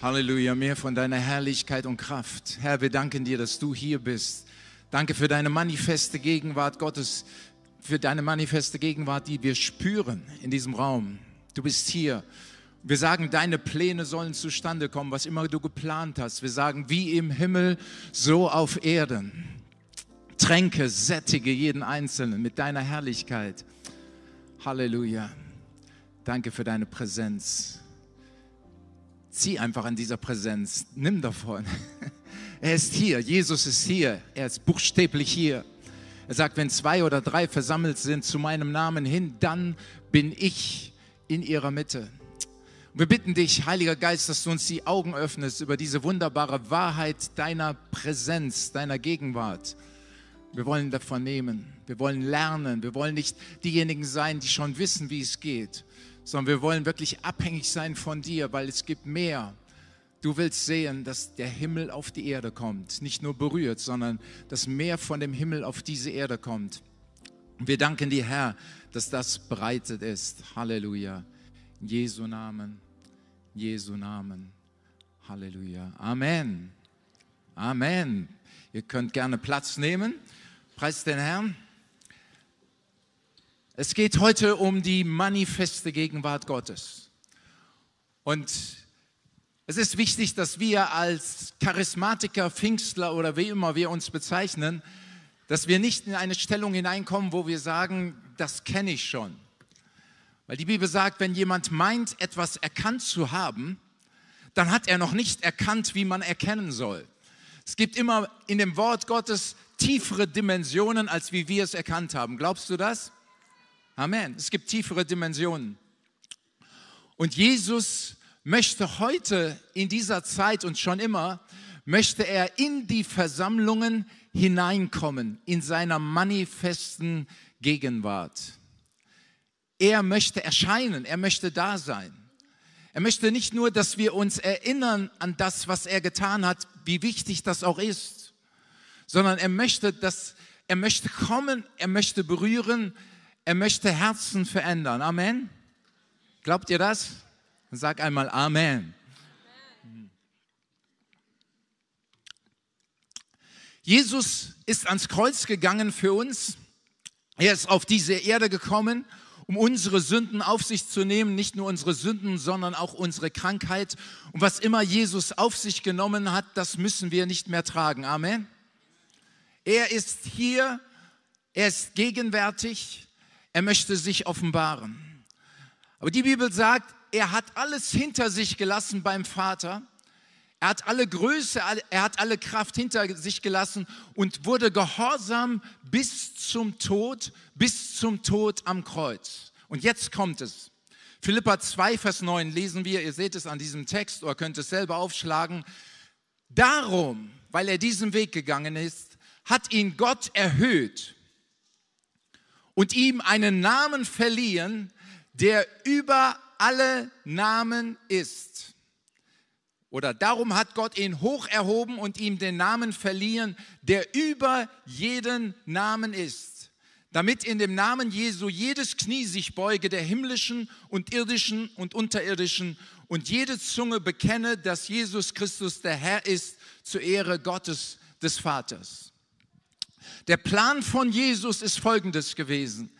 Halleluja, mehr von deiner Herrlichkeit und Kraft. Herr, wir danken dir, dass du hier bist. Danke für deine manifeste Gegenwart Gottes, für deine manifeste Gegenwart, die wir spüren in diesem Raum. Du bist hier. Wir sagen, deine Pläne sollen zustande kommen, was immer du geplant hast. Wir sagen, wie im Himmel, so auf Erden. Tränke, sättige jeden Einzelnen mit deiner Herrlichkeit. Halleluja. Danke für deine Präsenz. Zieh einfach an dieser Präsenz. Nimm davon. Er ist hier. Jesus ist hier. Er ist buchstäblich hier. Er sagt, wenn zwei oder drei versammelt sind zu meinem Namen hin, dann bin ich in ihrer Mitte. wir bitten dich, Heiliger Geist, dass du uns die Augen öffnest über diese wunderbare Wahrheit deiner Präsenz, deiner Gegenwart. Wir wollen davon nehmen. Wir wollen lernen. Wir wollen nicht diejenigen sein, die schon wissen, wie es geht, sondern wir wollen wirklich abhängig sein von dir, weil es gibt mehr. Du willst sehen, dass der Himmel auf die Erde kommt, nicht nur berührt, sondern dass mehr von dem Himmel auf diese Erde kommt. wir danken dir, Herr, dass das bereitet ist. Halleluja. In Jesu Namen, Jesu Namen. Halleluja. Amen. Amen. Ihr könnt gerne Platz nehmen. Preis den Herrn. Es geht heute um die manifeste Gegenwart Gottes. Und es ist wichtig, dass wir als Charismatiker, Pfingstler oder wie immer wir uns bezeichnen, dass wir nicht in eine Stellung hineinkommen, wo wir sagen, das kenne ich schon. Weil die Bibel sagt, wenn jemand meint, etwas erkannt zu haben, dann hat er noch nicht erkannt, wie man erkennen soll. Es gibt immer in dem Wort Gottes tiefere Dimensionen, als wie wir es erkannt haben. Glaubst du das? Amen. Es gibt tiefere Dimensionen. Und Jesus möchte heute in dieser Zeit und schon immer, möchte er in die Versammlungen hineinkommen, in seiner manifesten Gegenwart. Er möchte erscheinen, er möchte da sein. Er möchte nicht nur, dass wir uns erinnern an das, was er getan hat, wie wichtig das auch ist, sondern er möchte, dass er möchte kommen, er möchte berühren, er möchte Herzen verändern. Amen. Glaubt ihr das? Sag einmal Amen. Jesus ist ans Kreuz gegangen für uns. Er ist auf diese Erde gekommen, um unsere Sünden auf sich zu nehmen, nicht nur unsere Sünden, sondern auch unsere Krankheit. Und was immer Jesus auf sich genommen hat, das müssen wir nicht mehr tragen. Amen. Er ist hier, er ist gegenwärtig, er möchte sich offenbaren. Aber die Bibel sagt, er hat alles hinter sich gelassen beim Vater. Er hat alle Größe, er hat alle Kraft hinter sich gelassen und wurde gehorsam bis zum Tod, bis zum Tod am Kreuz. Und jetzt kommt es. Philippa 2, Vers 9 lesen wir, ihr seht es an diesem Text oder könnt es selber aufschlagen. Darum, weil er diesen Weg gegangen ist, hat ihn Gott erhöht und ihm einen Namen verliehen, der über alle Namen ist. Oder darum hat Gott ihn hoch erhoben und ihm den Namen verliehen, der über jeden Namen ist. Damit in dem Namen Jesu jedes Knie sich beuge, der himmlischen und irdischen und unterirdischen, und jede Zunge bekenne, dass Jesus Christus der Herr ist, zur Ehre Gottes des Vaters. Der Plan von Jesus ist folgendes gewesen.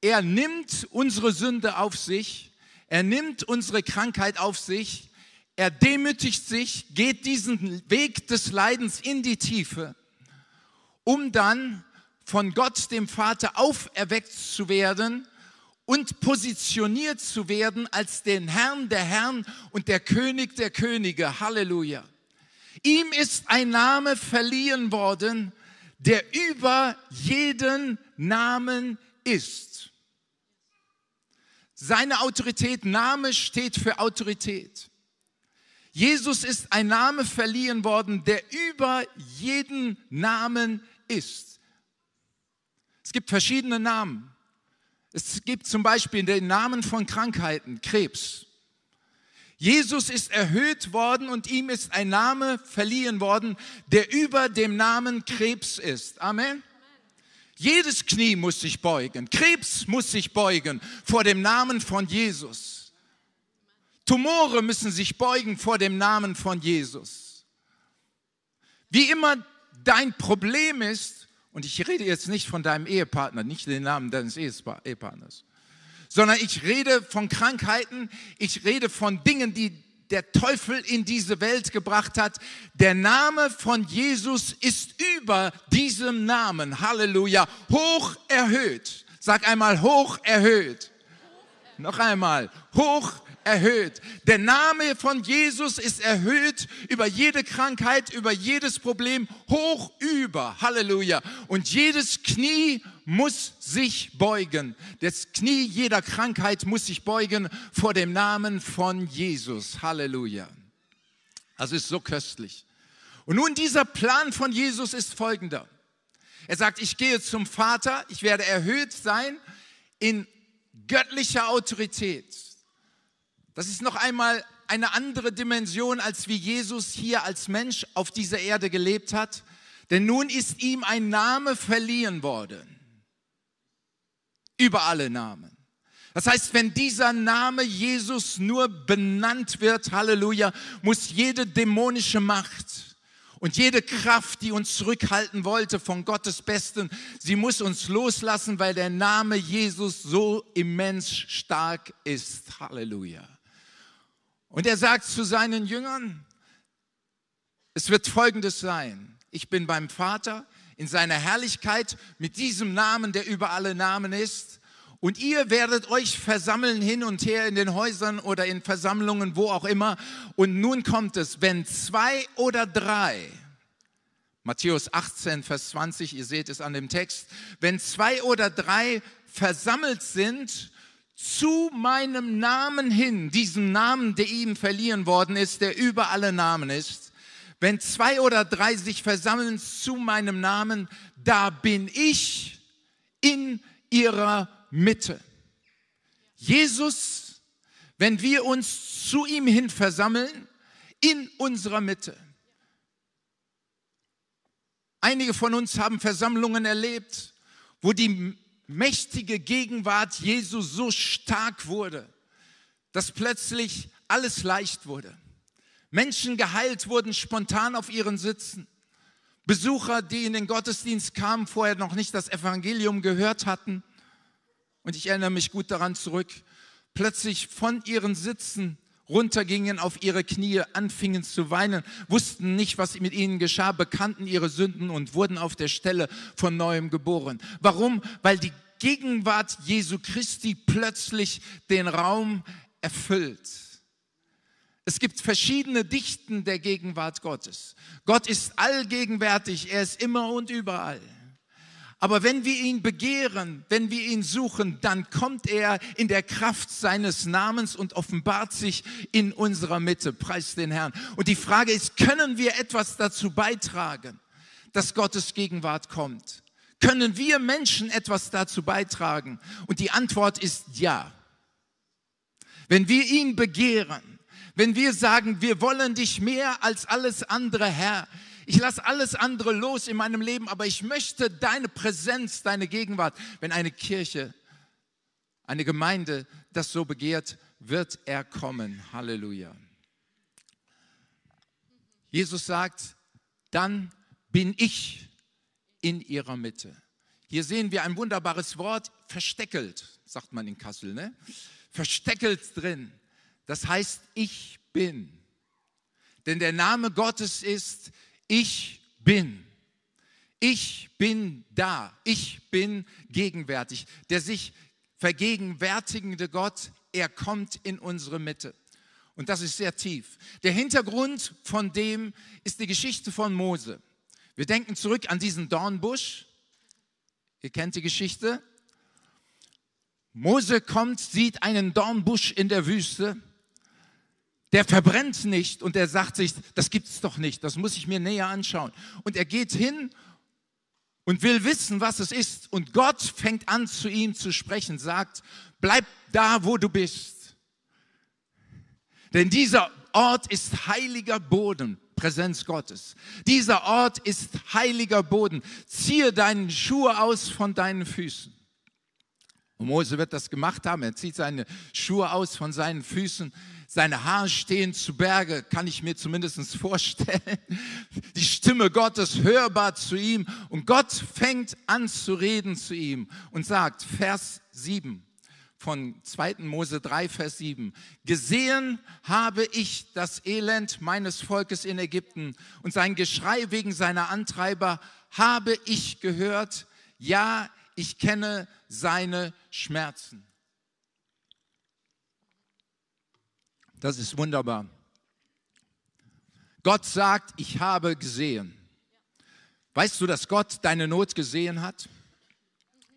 Er nimmt unsere Sünde auf sich, er nimmt unsere Krankheit auf sich, er demütigt sich, geht diesen Weg des Leidens in die Tiefe, um dann von Gott, dem Vater, auferweckt zu werden und positioniert zu werden als den Herrn der Herren und der König der Könige. Halleluja. Ihm ist ein Name verliehen worden, der über jeden Namen ist. Seine Autorität, Name steht für Autorität. Jesus ist ein Name verliehen worden, der über jeden Namen ist. Es gibt verschiedene Namen. Es gibt zum Beispiel den Namen von Krankheiten, Krebs. Jesus ist erhöht worden und ihm ist ein Name verliehen worden, der über dem Namen Krebs ist. Amen. Jedes Knie muss sich beugen. Krebs muss sich beugen vor dem Namen von Jesus. Tumore müssen sich beugen vor dem Namen von Jesus. Wie immer dein Problem ist, und ich rede jetzt nicht von deinem Ehepartner, nicht den Namen deines Ehepartners, sondern ich rede von Krankheiten, ich rede von Dingen, die der Teufel in diese Welt gebracht hat. Der Name von Jesus ist über diesem Namen, Halleluja, hoch erhöht. Sag einmal hoch erhöht. Noch einmal, hoch erhöht. Der Name von Jesus ist erhöht über jede Krankheit, über jedes Problem, hoch über. Halleluja. Und jedes Knie muss sich beugen. Das Knie jeder Krankheit muss sich beugen vor dem Namen von Jesus. Halleluja. Also ist so köstlich. Und nun dieser Plan von Jesus ist folgender. Er sagt, ich gehe zum Vater, ich werde erhöht sein in göttlicher Autorität. Das ist noch einmal eine andere Dimension, als wie Jesus hier als Mensch auf dieser Erde gelebt hat. Denn nun ist ihm ein Name verliehen worden. Über alle Namen. Das heißt, wenn dieser Name Jesus nur benannt wird, Halleluja, muss jede dämonische Macht und jede Kraft, die uns zurückhalten wollte von Gottes Besten, sie muss uns loslassen, weil der Name Jesus so immens stark ist. Halleluja. Und er sagt zu seinen Jüngern, es wird folgendes sein. Ich bin beim Vater in seiner Herrlichkeit mit diesem Namen, der über alle Namen ist. Und ihr werdet euch versammeln hin und her in den Häusern oder in Versammlungen, wo auch immer. Und nun kommt es, wenn zwei oder drei, Matthäus 18, Vers 20, ihr seht es an dem Text, wenn zwei oder drei versammelt sind zu meinem Namen hin, diesem Namen, der ihm verliehen worden ist, der über alle Namen ist, wenn zwei oder drei sich versammeln zu meinem Namen, da bin ich in ihrer Mitte. Jesus, wenn wir uns zu ihm hin versammeln, in unserer Mitte. Einige von uns haben Versammlungen erlebt, wo die mächtige Gegenwart Jesu so stark wurde, dass plötzlich alles leicht wurde. Menschen geheilt wurden spontan auf ihren Sitzen. Besucher, die in den Gottesdienst kamen, vorher noch nicht das Evangelium gehört hatten. Und ich erinnere mich gut daran zurück, plötzlich von ihren Sitzen runtergingen auf ihre Knie, anfingen zu weinen, wussten nicht, was mit ihnen geschah, bekannten ihre Sünden und wurden auf der Stelle von neuem geboren. Warum? Weil die Gegenwart Jesu Christi plötzlich den Raum erfüllt. Es gibt verschiedene Dichten der Gegenwart Gottes. Gott ist allgegenwärtig, er ist immer und überall. Aber wenn wir ihn begehren, wenn wir ihn suchen, dann kommt er in der Kraft seines Namens und offenbart sich in unserer Mitte. Preis den Herrn. Und die Frage ist, können wir etwas dazu beitragen, dass Gottes Gegenwart kommt? Können wir Menschen etwas dazu beitragen? Und die Antwort ist ja. Wenn wir ihn begehren, wenn wir sagen, wir wollen dich mehr als alles andere, Herr, ich lasse alles andere los in meinem Leben, aber ich möchte deine Präsenz, deine Gegenwart. Wenn eine Kirche, eine Gemeinde das so begehrt, wird er kommen. Halleluja. Jesus sagt, dann bin ich in ihrer Mitte. Hier sehen wir ein wunderbares Wort, versteckelt, sagt man in Kassel, ne? Versteckelt drin. Das heißt, ich bin. Denn der Name Gottes ist, ich bin. Ich bin da. Ich bin gegenwärtig. Der sich vergegenwärtigende Gott, er kommt in unsere Mitte. Und das ist sehr tief. Der Hintergrund von dem ist die Geschichte von Mose. Wir denken zurück an diesen Dornbusch. Ihr kennt die Geschichte. Mose kommt, sieht einen Dornbusch in der Wüste der verbrennt nicht und er sagt sich, das gibt es doch nicht, das muss ich mir näher anschauen. Und er geht hin und will wissen, was es ist. Und Gott fängt an zu ihm zu sprechen, sagt, bleib da, wo du bist. Denn dieser Ort ist heiliger Boden, Präsenz Gottes. Dieser Ort ist heiliger Boden. Ziehe deinen Schuhe aus von deinen Füßen. Und Mose wird das gemacht haben. Er zieht seine Schuhe aus von seinen Füßen Seine Haare stehen zu Berge, kann ich mir zumindest vorstellen. Die Stimme Gottes hörbar zu ihm. Und Gott fängt an zu reden zu ihm und sagt, Vers 7 von 2. Mose 3, Vers 7. Gesehen habe ich das Elend meines Volkes in Ägypten und sein Geschrei wegen seiner Antreiber habe ich gehört. Ja, ich kenne seine Schmerzen. Das ist wunderbar. Gott sagt, ich habe gesehen. Weißt du, dass Gott deine Not gesehen hat?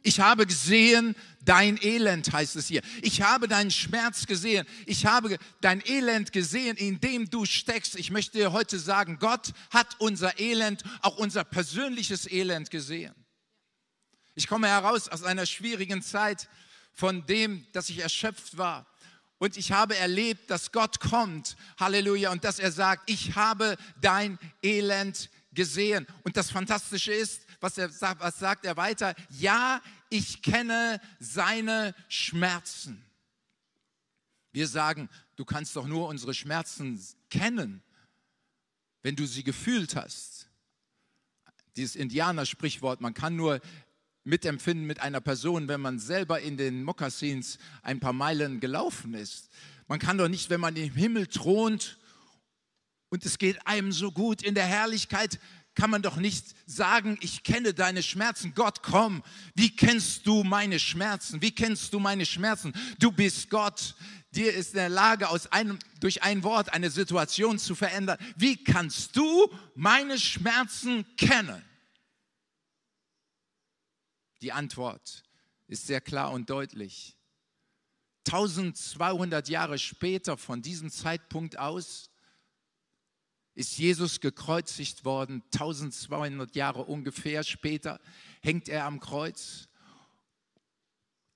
Ich habe gesehen dein Elend, heißt es hier. Ich habe deinen Schmerz gesehen. Ich habe dein Elend gesehen, in dem du steckst. Ich möchte dir heute sagen, Gott hat unser Elend, auch unser persönliches Elend gesehen. Ich komme heraus aus einer schwierigen Zeit von dem, dass ich erschöpft war. Und ich habe erlebt, dass Gott kommt, Halleluja, und dass er sagt, ich habe dein Elend gesehen. Und das Fantastische ist, was, er, was sagt er weiter? Ja, ich kenne seine Schmerzen. Wir sagen, du kannst doch nur unsere Schmerzen kennen, wenn du sie gefühlt hast. Dieses Indianer-Sprichwort, man kann nur mitempfinden mit einer Person, wenn man selber in den Mokassins ein paar Meilen gelaufen ist. Man kann doch nicht, wenn man im Himmel thront und es geht einem so gut in der Herrlichkeit, kann man doch nicht sagen, ich kenne deine Schmerzen. Gott, komm, wie kennst du meine Schmerzen? Wie kennst du meine Schmerzen? Du bist Gott. Dir ist in der Lage, aus einem, durch ein Wort eine Situation zu verändern. Wie kannst du meine Schmerzen kennen? Die Antwort ist sehr klar und deutlich. 1200 Jahre später von diesem Zeitpunkt aus ist Jesus gekreuzigt worden. 1200 Jahre ungefähr später hängt er am Kreuz.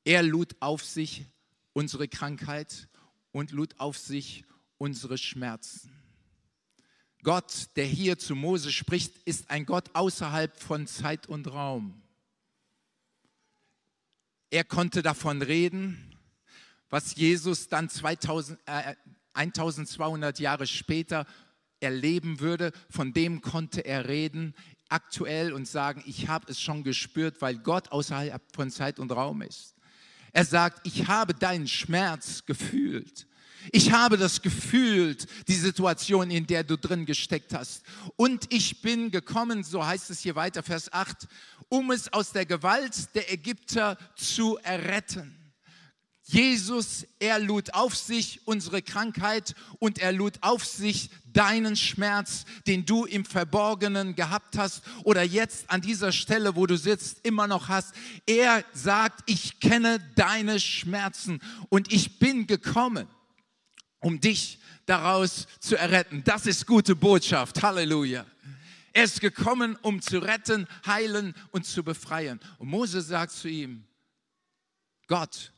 Er lud auf sich unsere Krankheit und lud auf sich unsere Schmerzen. Gott, der hier zu Mose spricht, ist ein Gott außerhalb von Zeit und Raum. Er konnte davon reden, was Jesus dann 2000, äh, 1200 Jahre später erleben würde. Von dem konnte er reden aktuell und sagen, ich habe es schon gespürt, weil Gott außerhalb von Zeit und Raum ist. Er sagt, ich habe deinen Schmerz gefühlt. Ich habe das gefühlt, die Situation, in der du drin gesteckt hast. Und ich bin gekommen, so heißt es hier weiter, Vers 8, um es aus der Gewalt der Ägypter zu erretten. Jesus, er lud auf sich unsere Krankheit und er lud auf sich deinen Schmerz, den du im Verborgenen gehabt hast oder jetzt an dieser Stelle, wo du sitzt, immer noch hast. Er sagt, ich kenne deine Schmerzen und ich bin gekommen, um dich daraus zu erretten. Das ist gute Botschaft. Halleluja. Er ist gekommen, um zu retten, heilen und zu befreien. Und Mose sagt zu ihm, Gott,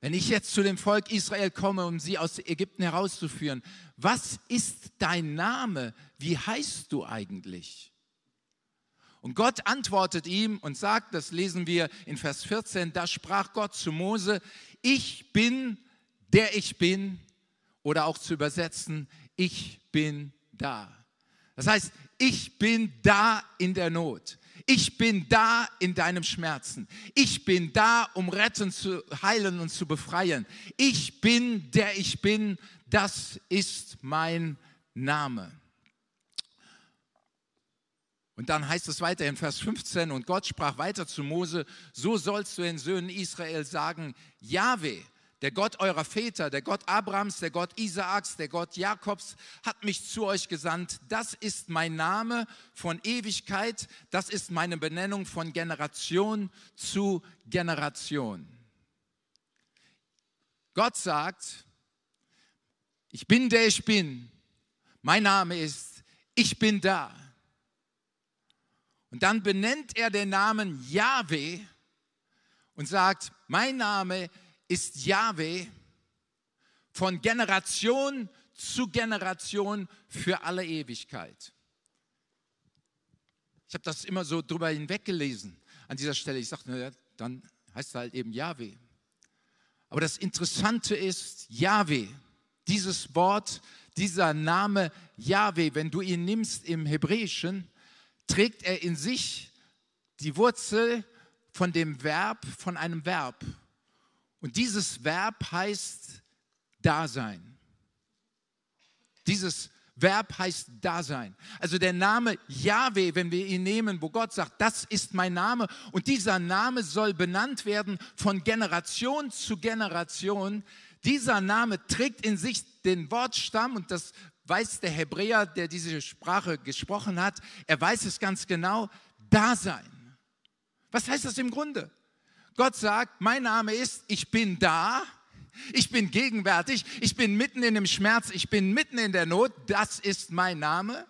wenn ich jetzt zu dem Volk Israel komme, um sie aus Ägypten herauszuführen, was ist dein Name? Wie heißt du eigentlich? Und Gott antwortet ihm und sagt, das lesen wir in Vers 14, da sprach Gott zu Mose, ich bin der ich bin, oder auch zu übersetzen, ich bin da. Das heißt, ich bin da in der Not. Ich bin da in deinem Schmerzen. Ich bin da, um retten, zu heilen und zu befreien. Ich bin der ich bin. Das ist mein Name. Und dann heißt es weiter in Vers 15, und Gott sprach weiter zu Mose, so sollst du den Söhnen Israel sagen, Jahwe, der Gott eurer Väter, der Gott Abrahams, der Gott Isaaks, der Gott Jakobs hat mich zu euch gesandt. Das ist mein Name von Ewigkeit. Das ist meine Benennung von Generation zu Generation. Gott sagt, ich bin der ich bin. Mein Name ist, ich bin da. Und dann benennt er den Namen Yahweh und sagt, mein Name ist ist Yahweh von Generation zu Generation für alle Ewigkeit. Ich habe das immer so drüber hinweggelesen an dieser Stelle. Ich sagte, naja, dann heißt es halt eben Yahweh. Aber das Interessante ist, Yahweh, Dieses Wort, dieser Name Yahweh, wenn du ihn nimmst im Hebräischen, trägt er in sich die Wurzel von dem Verb, von einem Verb. Und dieses Verb heißt Dasein. Dieses Verb heißt Dasein. Also der Name Yahweh, wenn wir ihn nehmen, wo Gott sagt, das ist mein Name und dieser Name soll benannt werden von Generation zu Generation. Dieser Name trägt in sich den Wortstamm und das weiß der Hebräer, der diese Sprache gesprochen hat, er weiß es ganz genau, Dasein. Was heißt das im Grunde? Gott sagt, mein Name ist, ich bin da ich bin gegenwärtig, ich bin mitten in dem Schmerz, ich bin mitten in der Not, das ist mein Name.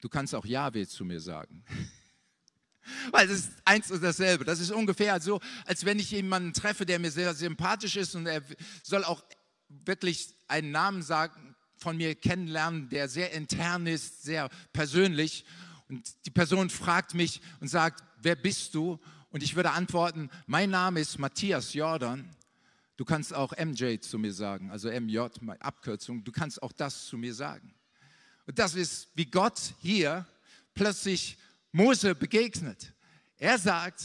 Du kannst auch Yahweh zu mir sagen. Weil es ist eins und dasselbe. Das ist ungefähr so, als wenn ich jemanden treffe, der mir sehr sympathisch ist und er soll auch wirklich einen Namen sagen, von mir kennenlernen, der sehr intern ist, sehr persönlich. Und die Person fragt mich und sagt, wer bist du? Und ich würde antworten, mein Name ist Matthias Jordan. Du kannst auch MJ zu mir sagen, also MJ, Abkürzung. Du kannst auch das zu mir sagen. Und das ist, wie Gott hier plötzlich Mose begegnet. Er sagt,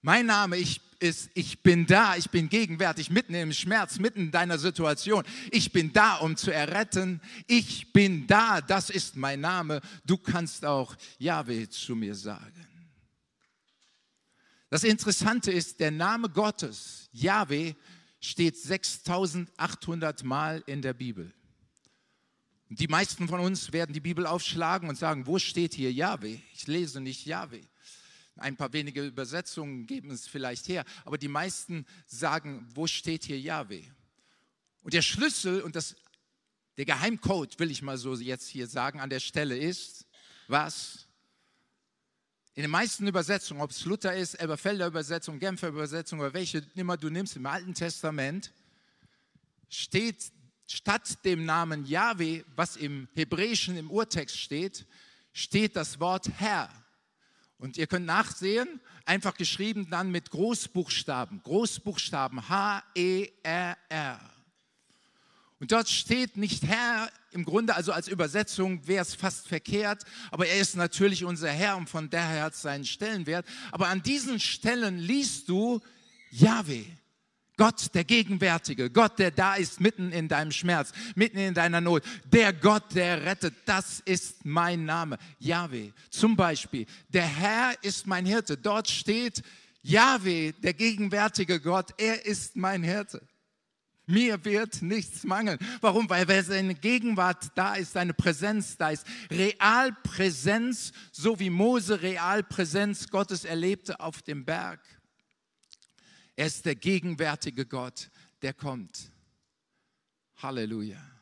mein Name ich, ist, ich bin da, ich bin gegenwärtig, mitten im Schmerz, mitten in deiner Situation. Ich bin da, um zu erretten. Ich bin da, das ist mein Name. Du kannst auch Yahweh zu mir sagen. Das Interessante ist, der Name Gottes, Yahweh, steht 6800 Mal in der Bibel. Die meisten von uns werden die Bibel aufschlagen und sagen, wo steht hier Yahweh? Ich lese nicht Yahweh. Ein paar wenige Übersetzungen geben es vielleicht her, aber die meisten sagen, wo steht hier Yahweh? Und der Schlüssel und das, der Geheimcode, will ich mal so jetzt hier sagen, an der Stelle ist, was? In den meisten Übersetzungen, ob es Luther ist, Elberfelder Übersetzung, Genfer Übersetzung oder welche immer du nimmst im Alten Testament, steht statt dem Namen Yahweh, was im Hebräischen im Urtext steht, steht das Wort Herr. Und ihr könnt nachsehen, einfach geschrieben dann mit Großbuchstaben, Großbuchstaben H-E-R-R. Und dort steht nicht Herr, im Grunde also als Übersetzung wäre es fast verkehrt, aber er ist natürlich unser Herr und von daher hat es seinen Stellenwert. Aber an diesen Stellen liest du Yahweh, Gott der Gegenwärtige, Gott, der da ist mitten in deinem Schmerz, mitten in deiner Not, der Gott, der rettet, das ist mein Name, Yahweh. Zum Beispiel, der Herr ist mein Hirte, dort steht Yahweh, der gegenwärtige Gott, er ist mein Hirte. Mir wird nichts mangeln. Warum? Weil wenn seine Gegenwart da ist, seine Präsenz da ist. Realpräsenz, so wie Mose Realpräsenz Gottes erlebte auf dem Berg. Er ist der gegenwärtige Gott, der kommt. Halleluja.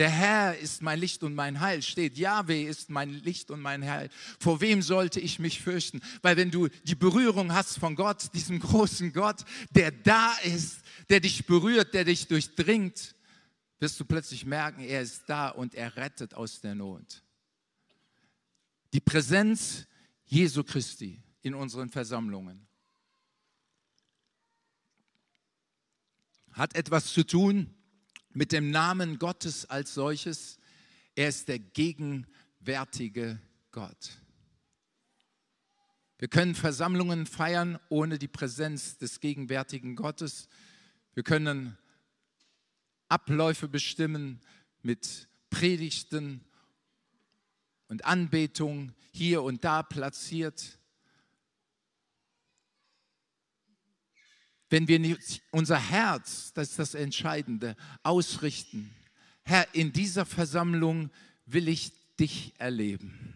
Der Herr ist mein Licht und mein Heil. Steht, Yahweh ist mein Licht und mein Heil. Vor wem sollte ich mich fürchten? Weil wenn du die Berührung hast von Gott, diesem großen Gott, der da ist, der dich berührt, der dich durchdringt, wirst du plötzlich merken, er ist da und er rettet aus der Not. Die Präsenz Jesu Christi in unseren Versammlungen hat etwas zu tun mit dem Namen Gottes als solches. Er ist der gegenwärtige Gott. Wir können Versammlungen feiern ohne die Präsenz des gegenwärtigen Gottes. Wir können Abläufe bestimmen mit Predigten und Anbetung hier und da platziert. Wenn wir unser Herz, das ist das Entscheidende, ausrichten, Herr, in dieser Versammlung will ich dich erleben.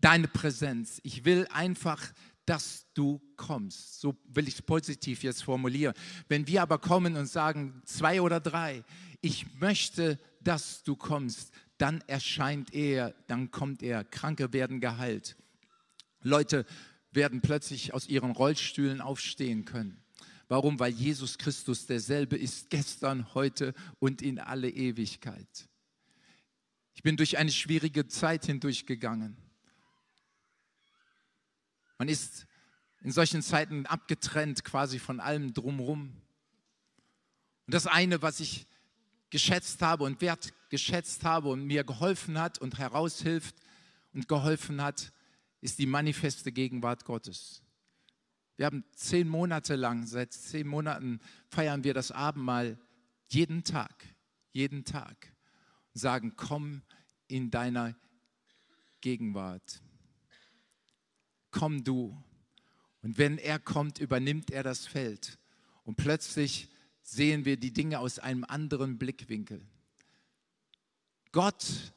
Deine Präsenz. Ich will einfach, dass du kommst. So will ich es positiv jetzt formulieren. Wenn wir aber kommen und sagen, zwei oder drei, ich möchte, dass du kommst, dann erscheint er, dann kommt er. Kranke werden geheilt. Leute werden plötzlich aus ihren Rollstühlen aufstehen können. Warum? Weil Jesus Christus derselbe ist gestern, heute und in alle Ewigkeit. Ich bin durch eine schwierige Zeit hindurchgegangen. Man ist in solchen Zeiten abgetrennt quasi von allem drumherum. Und das eine, was ich geschätzt habe und wertgeschätzt habe und mir geholfen hat und heraushilft und geholfen hat, ist die manifeste Gegenwart Gottes. Wir haben zehn Monate lang, seit zehn Monaten feiern wir das Abendmahl jeden Tag, jeden Tag und sagen, komm in deiner Gegenwart. Komm du. Und wenn er kommt, übernimmt er das Feld. Und plötzlich sehen wir die Dinge aus einem anderen Blickwinkel. Gott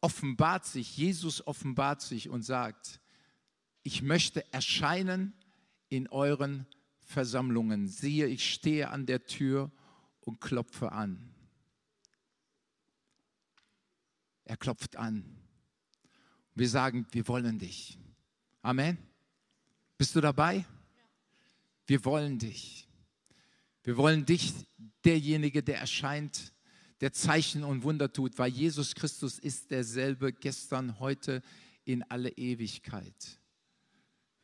offenbart sich, Jesus offenbart sich und sagt, ich möchte erscheinen in euren Versammlungen. Siehe, ich stehe an der Tür und klopfe an. Er klopft an. Wir sagen, wir wollen dich. Amen. Bist du dabei? Wir wollen dich. Wir wollen dich, derjenige, der erscheint, der Zeichen und Wunder tut, weil Jesus Christus ist derselbe gestern, heute, in alle Ewigkeit.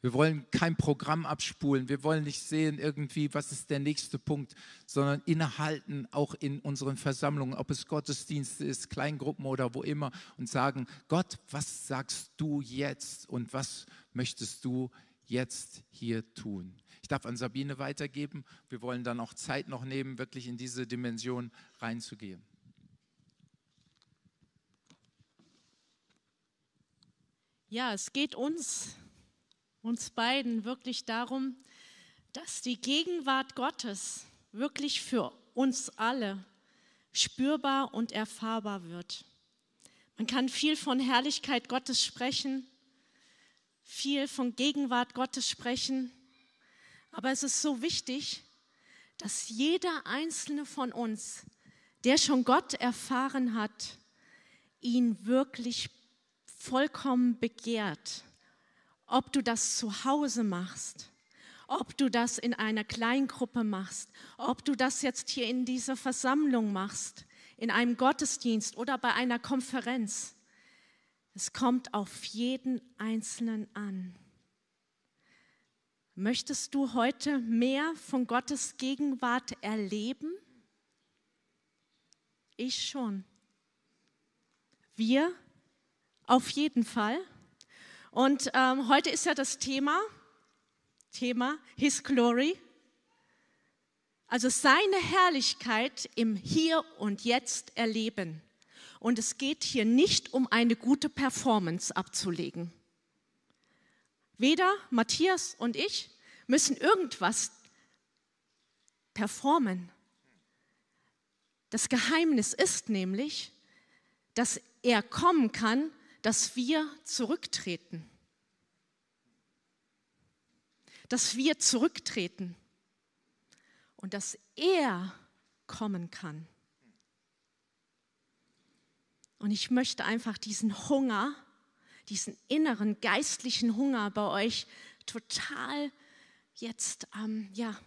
Wir wollen kein Programm abspulen. Wir wollen nicht sehen irgendwie, was ist der nächste Punkt, sondern innehalten auch in unseren Versammlungen, ob es Gottesdienste ist, Kleingruppen oder wo immer und sagen, Gott, was sagst du jetzt und was möchtest du jetzt hier tun? Ich darf an Sabine weitergeben. Wir wollen dann auch Zeit noch nehmen, wirklich in diese Dimension reinzugehen. Ja, es geht uns uns beiden wirklich darum, dass die Gegenwart Gottes wirklich für uns alle spürbar und erfahrbar wird. Man kann viel von Herrlichkeit Gottes sprechen, viel von Gegenwart Gottes sprechen, aber es ist so wichtig, dass jeder einzelne von uns, der schon Gott erfahren hat, ihn wirklich vollkommen begehrt ob du das zu Hause machst, ob du das in einer Kleingruppe machst, ob du das jetzt hier in dieser Versammlung machst, in einem Gottesdienst oder bei einer Konferenz. Es kommt auf jeden Einzelnen an. Möchtest du heute mehr von Gottes Gegenwart erleben? Ich schon. Wir auf jeden Fall. Und ähm, heute ist ja das Thema, Thema His Glory, also seine Herrlichkeit im Hier und Jetzt erleben. Und es geht hier nicht um eine gute Performance abzulegen. Weder Matthias und ich müssen irgendwas performen. Das Geheimnis ist nämlich, dass er kommen kann dass wir zurücktreten. Dass wir zurücktreten und dass er kommen kann. Und ich möchte einfach diesen Hunger, diesen inneren geistlichen Hunger bei euch total jetzt, ähm, ja,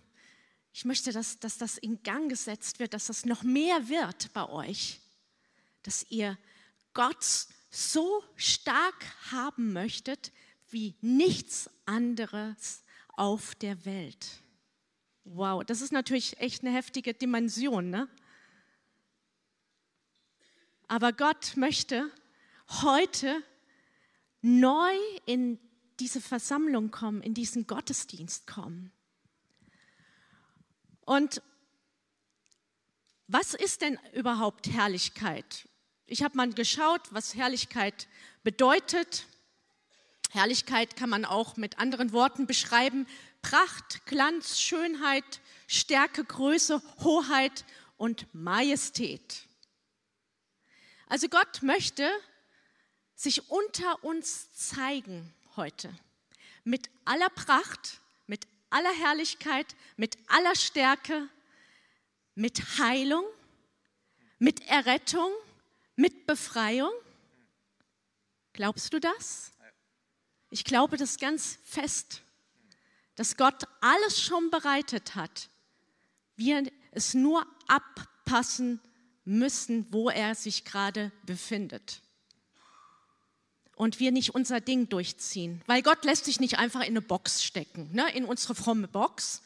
ich möchte, dass, dass das in Gang gesetzt wird, dass das noch mehr wird bei euch, dass ihr Gott so stark haben möchtet wie nichts anderes auf der Welt. Wow, das ist natürlich echt eine heftige Dimension, ne? Aber Gott möchte heute neu in diese Versammlung kommen, in diesen Gottesdienst kommen. Und was ist denn überhaupt Herrlichkeit? Ich habe mal geschaut, was Herrlichkeit bedeutet. Herrlichkeit kann man auch mit anderen Worten beschreiben. Pracht, Glanz, Schönheit, Stärke, Größe, Hoheit und Majestät. Also Gott möchte sich unter uns zeigen heute. Mit aller Pracht, mit aller Herrlichkeit, mit aller Stärke, mit Heilung, mit Errettung, mit Befreiung? Glaubst du das? Ich glaube das ganz fest, dass Gott alles schon bereitet hat. Wir es nur abpassen müssen, wo er sich gerade befindet. Und wir nicht unser Ding durchziehen. Weil Gott lässt sich nicht einfach in eine Box stecken, ne? in unsere fromme Box.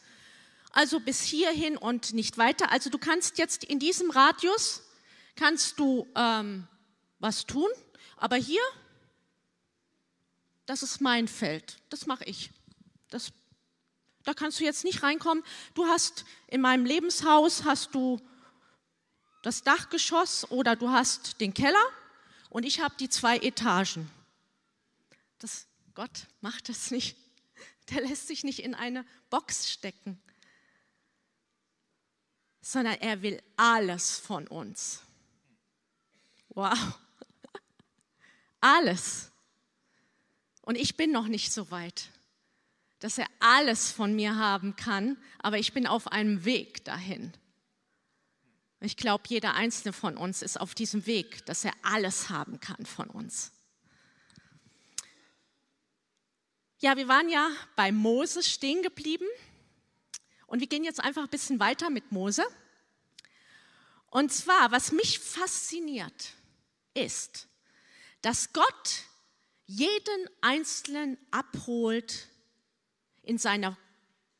Also bis hierhin und nicht weiter. Also du kannst jetzt in diesem Radius kannst du ähm, was tun, aber hier, das ist mein Feld, das mache ich. Das, da kannst du jetzt nicht reinkommen. Du hast in meinem Lebenshaus hast du das Dachgeschoss oder du hast den Keller und ich habe die zwei Etagen. Das, Gott macht das nicht. Der lässt sich nicht in eine Box stecken, sondern er will alles von uns. Wow. Alles. Und ich bin noch nicht so weit, dass er alles von mir haben kann, aber ich bin auf einem Weg dahin. Ich glaube, jeder einzelne von uns ist auf diesem Weg, dass er alles haben kann von uns. Ja, wir waren ja bei Mose stehen geblieben und wir gehen jetzt einfach ein bisschen weiter mit Mose. Und zwar, was mich fasziniert, ist, dass Gott jeden Einzelnen abholt in seiner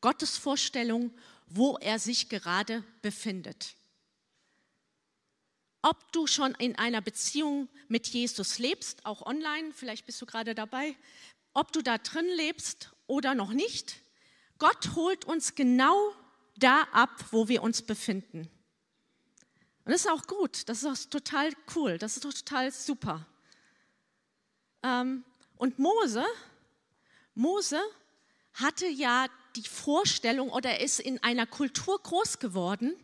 Gottesvorstellung, wo er sich gerade befindet. Ob du schon in einer Beziehung mit Jesus lebst, auch online, vielleicht bist du gerade dabei, ob du da drin lebst oder noch nicht, Gott holt uns genau da ab, wo wir uns befinden. Und das ist auch gut, das ist auch total cool, das ist doch total super. Ähm, und Mose, Mose hatte ja die Vorstellung oder ist in einer Kultur groß geworden,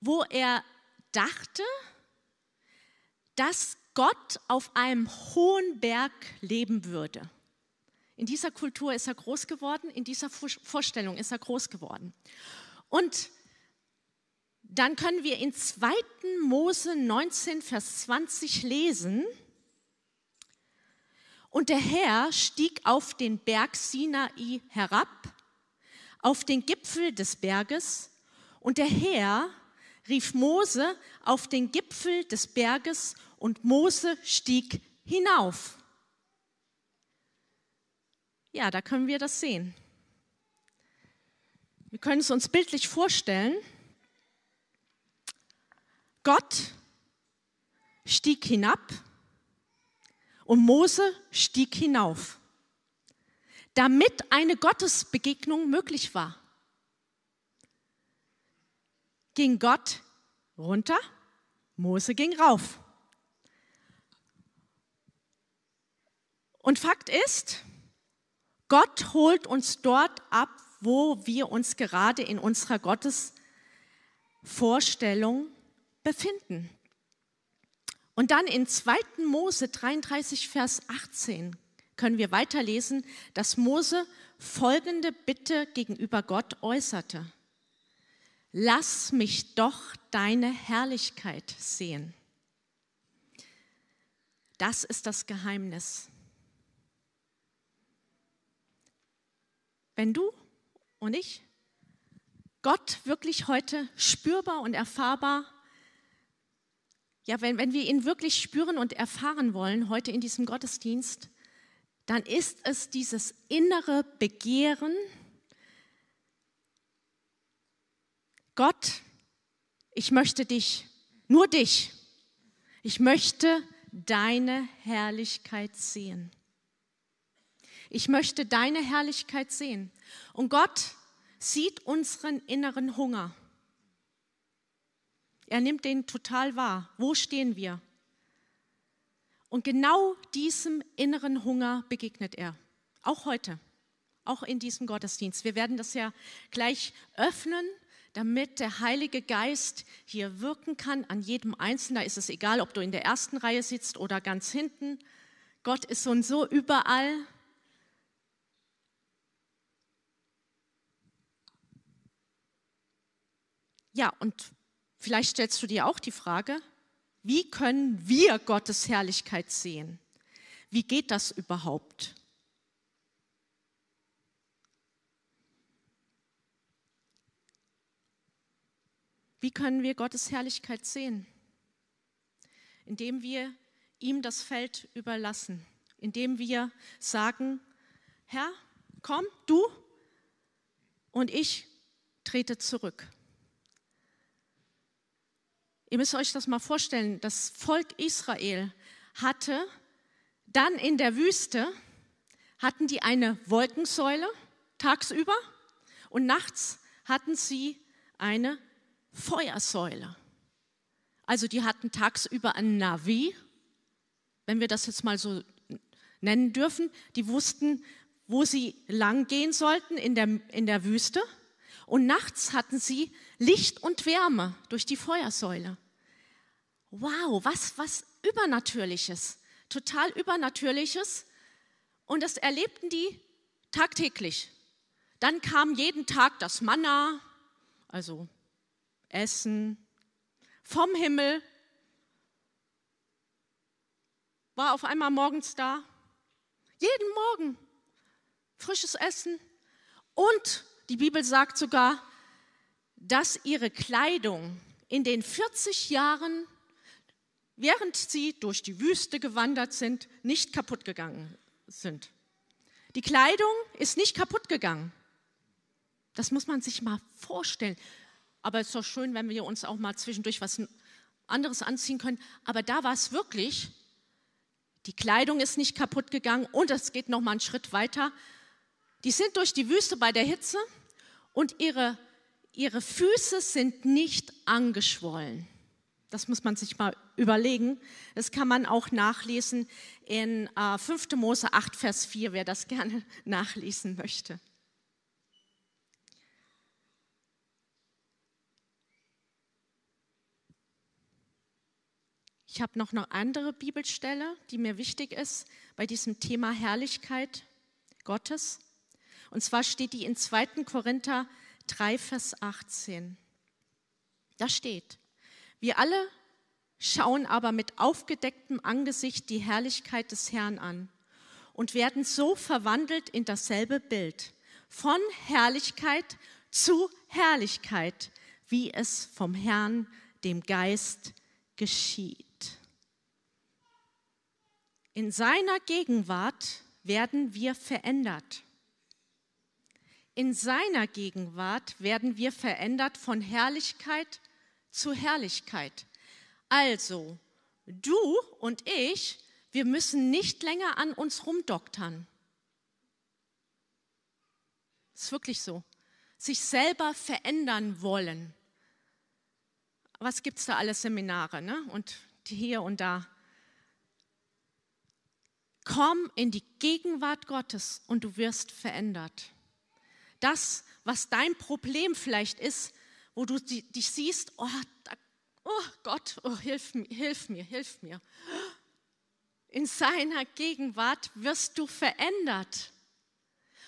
wo er dachte, dass Gott auf einem hohen Berg leben würde. In dieser Kultur ist er groß geworden, in dieser Vorstellung ist er groß geworden. Und dann können wir in 2. Mose 19, Vers 20 lesen, und der Herr stieg auf den Berg Sinai herab, auf den Gipfel des Berges, und der Herr rief Mose auf den Gipfel des Berges, und Mose stieg hinauf. Ja, da können wir das sehen. Wir können es uns bildlich vorstellen. Gott stieg hinab und Mose stieg hinauf, damit eine Gottesbegegnung möglich war. Ging Gott runter, Mose ging rauf. Und Fakt ist, Gott holt uns dort ab, wo wir uns gerade in unserer Gottesvorstellung befinden. Und dann in 2. Mose 33, Vers 18 können wir weiterlesen, dass Mose folgende Bitte gegenüber Gott äußerte. Lass mich doch deine Herrlichkeit sehen. Das ist das Geheimnis. Wenn du und ich Gott wirklich heute spürbar und erfahrbar ja, wenn, wenn wir ihn wirklich spüren und erfahren wollen heute in diesem Gottesdienst, dann ist es dieses innere Begehren, Gott, ich möchte dich, nur dich, ich möchte deine Herrlichkeit sehen. Ich möchte deine Herrlichkeit sehen. Und Gott sieht unseren inneren Hunger. Er nimmt den total wahr. Wo stehen wir? Und genau diesem inneren Hunger begegnet er. Auch heute, auch in diesem Gottesdienst. Wir werden das ja gleich öffnen, damit der Heilige Geist hier wirken kann an jedem Einzelnen. Da ist es egal, ob du in der ersten Reihe sitzt oder ganz hinten. Gott ist so und so überall. Ja, und Vielleicht stellst du dir auch die Frage, wie können wir Gottes Herrlichkeit sehen? Wie geht das überhaupt? Wie können wir Gottes Herrlichkeit sehen? Indem wir ihm das Feld überlassen, indem wir sagen, Herr, komm, du und ich trete zurück. Ihr müsst euch das mal vorstellen, das Volk Israel hatte dann in der Wüste, hatten die eine Wolkensäule tagsüber und nachts hatten sie eine Feuersäule. Also die hatten tagsüber ein Navi, wenn wir das jetzt mal so nennen dürfen. Die wussten, wo sie lang gehen sollten in der, in der Wüste. Und nachts hatten sie Licht und Wärme durch die Feuersäule. Wow, was, was Übernatürliches, total Übernatürliches. Und das erlebten die tagtäglich. Dann kam jeden Tag das Manna, also Essen vom Himmel, war auf einmal morgens da. Jeden Morgen frisches Essen. Und die Bibel sagt sogar, dass ihre Kleidung in den 40 Jahren, während sie durch die Wüste gewandert sind, nicht kaputt gegangen sind. Die Kleidung ist nicht kaputt gegangen. Das muss man sich mal vorstellen. Aber es ist doch schön, wenn wir uns auch mal zwischendurch was anderes anziehen können. Aber da war es wirklich, die Kleidung ist nicht kaputt gegangen und es geht noch mal einen Schritt weiter. Die sind durch die Wüste bei der Hitze und ihre, ihre Füße sind nicht angeschwollen. Das muss man sich mal überlegen. Das kann man auch nachlesen in äh, 5. Mose 8, Vers 4, wer das gerne nachlesen möchte. Ich habe noch eine andere Bibelstelle, die mir wichtig ist bei diesem Thema Herrlichkeit Gottes. Und zwar steht die in 2. Korinther 3, Vers 18. Da steht, wir alle schauen aber mit aufgedecktem Angesicht die Herrlichkeit des Herrn an und werden so verwandelt in dasselbe Bild, von Herrlichkeit zu Herrlichkeit, wie es vom Herrn, dem Geist, geschieht. In seiner Gegenwart werden wir verändert. In seiner Gegenwart werden wir verändert von Herrlichkeit zu Herrlichkeit. Also, du und ich, wir müssen nicht länger an uns rumdoktern. Das ist wirklich so. Sich selber verändern wollen. Was gibt es da alles Seminare ne? und hier und da? Komm in die Gegenwart Gottes und du wirst verändert das, was dein Problem vielleicht ist, wo du dich siehst, oh, oh Gott, oh, hilf mir, hilf mir, hilf mir. In seiner Gegenwart wirst du verändert.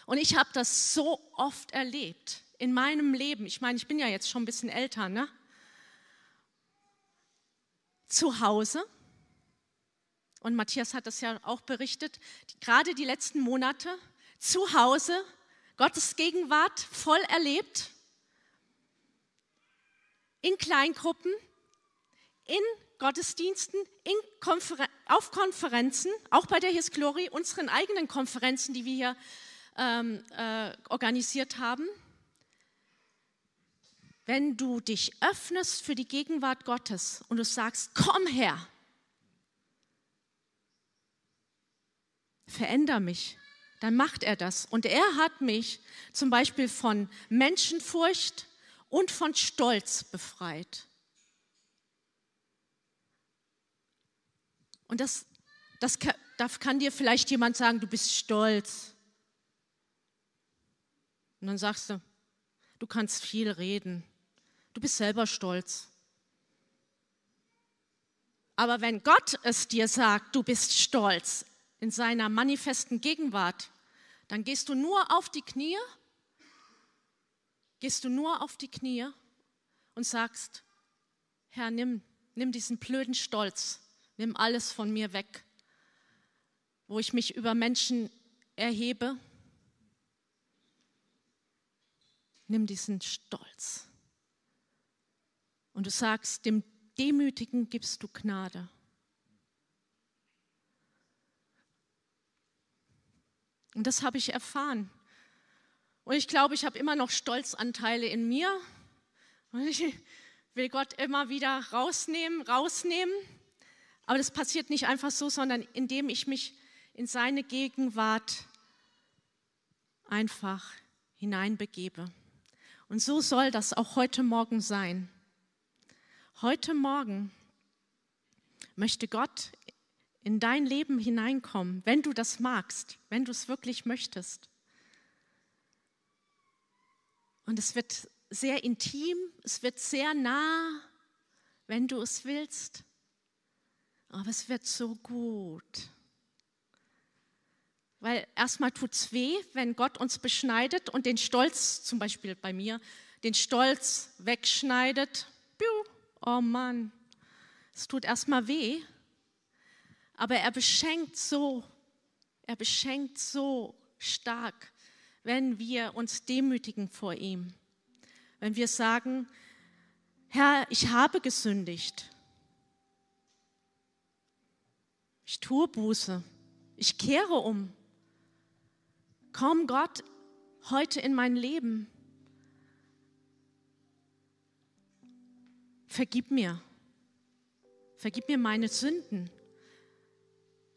Und ich habe das so oft erlebt in meinem Leben. Ich meine, ich bin ja jetzt schon ein bisschen älter, ne? Zu Hause. Und Matthias hat das ja auch berichtet. Gerade die letzten Monate zu Hause Gottes Gegenwart voll erlebt, in Kleingruppen, in Gottesdiensten, in Konfer auf Konferenzen, auch bei der His Glory, unseren eigenen Konferenzen, die wir hier ähm, äh, organisiert haben. Wenn du dich öffnest für die Gegenwart Gottes und du sagst, komm her, veränder mich, dann macht er das. Und er hat mich zum Beispiel von Menschenfurcht und von Stolz befreit. Und das, das kann, kann dir vielleicht jemand sagen, du bist stolz. Und dann sagst du, du kannst viel reden. Du bist selber stolz. Aber wenn Gott es dir sagt, du bist stolz, in seiner manifesten Gegenwart, dann gehst du nur auf die Knie, gehst du nur auf die Knie und sagst, Herr, nimm, nimm diesen blöden Stolz, nimm alles von mir weg, wo ich mich über Menschen erhebe. Nimm diesen Stolz. Und du sagst, dem Demütigen gibst du Gnade. Und das habe ich erfahren. Und ich glaube, ich habe immer noch Stolzanteile in mir. Und ich will Gott immer wieder rausnehmen, rausnehmen. Aber das passiert nicht einfach so, sondern indem ich mich in seine Gegenwart einfach hineinbegebe. Und so soll das auch heute Morgen sein. Heute Morgen möchte Gott in dein Leben hineinkommen, wenn du das magst, wenn du es wirklich möchtest. Und es wird sehr intim, es wird sehr nah, wenn du es willst. Aber es wird so gut. Weil erstmal tut es weh, wenn Gott uns beschneidet und den Stolz, zum Beispiel bei mir, den Stolz wegschneidet. Oh Mann, es tut erstmal weh. Aber er beschenkt so, er beschenkt so stark, wenn wir uns demütigen vor ihm. Wenn wir sagen, Herr, ich habe gesündigt. Ich tue Buße. Ich kehre um. Komm Gott heute in mein Leben. Vergib mir. Vergib mir meine Sünden.